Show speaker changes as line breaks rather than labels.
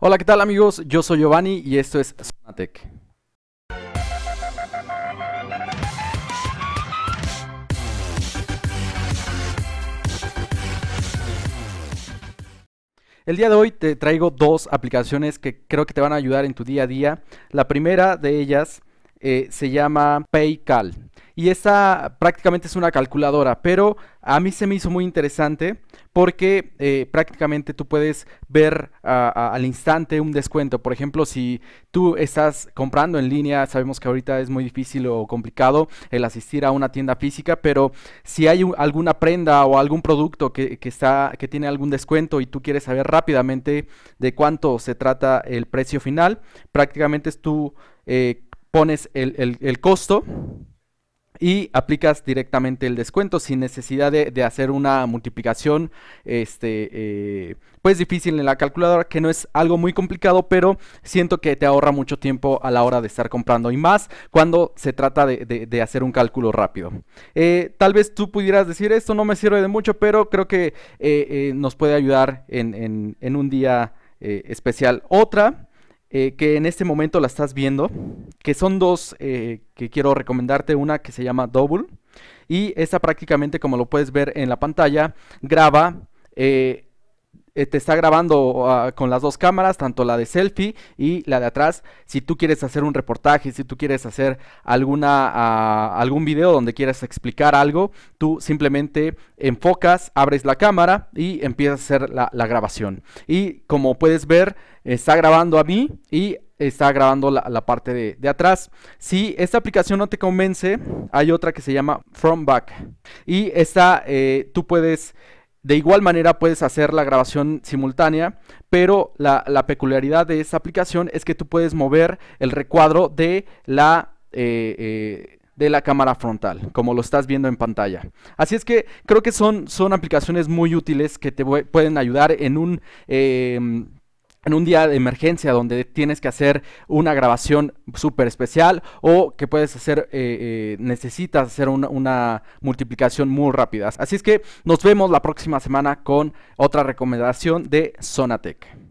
Hola, ¿qué tal amigos? Yo soy Giovanni y esto es Sonatec. El día de hoy te traigo dos aplicaciones que creo que te van a ayudar en tu día a día. La primera de ellas eh, se llama PayCal y esta prácticamente es una calculadora, pero a mí se me hizo muy interesante porque eh, prácticamente tú puedes ver al instante un descuento. Por ejemplo, si tú estás comprando en línea, sabemos que ahorita es muy difícil o complicado el asistir a una tienda física, pero si hay alguna prenda o algún producto que, está, que tiene algún descuento y tú quieres saber rápidamente de cuánto se trata el precio final, prácticamente tú eh, pones el costo y aplicas directamente el descuento sin necesidad de, hacer una multiplicación este eh, pues difícil en la calculadora que no es algo muy complicado pero siento que te ahorra mucho tiempo a la hora de estar comprando. Y más cuando se trata de, hacer un cálculo rápido. Eh, tal vez tú pudieras decir esto no me sirve de mucho pero creo que eh, nos puede ayudar en, en un día especial. Otra eh, que en este momento la estás viendo, que son dos eh, que quiero recomendarte, una que se llama Double. Y esta prácticamente como lo puedes ver en la pantalla graba eh, eh, te está grabando ah, con las dos cámaras, tanto la de selfie y la de atrás. Si tú quieres hacer un reportaje, si tú quieres hacer alguna, ah, algún video donde quieras explicar algo, tú simplemente enfocas, abres la cámara y empiezas a hacer la, grabación. Y como puedes ver, está grabando a mí y está grabando la, parte de, atrás. Si esta aplicación no te convence, hay otra que se llama From Back. Y esta eh, tú puedes de igual manera puedes hacer la grabación simultánea, pero la, peculiaridad de esta aplicación es que tú puedes mover el recuadro de la... Eh, eh, de la cámara frontal, como lo estás viendo en pantalla. Así es que creo que son, son aplicaciones muy útiles que te pueden ayudar en un em, en un día de emergencia donde tienes que hacer una grabación súper especial o que puedes hacer, eh, eh, necesitas hacer una, multiplicación muy rápida. Así es que nos vemos la próxima semana con otra recomendación de Sonatec.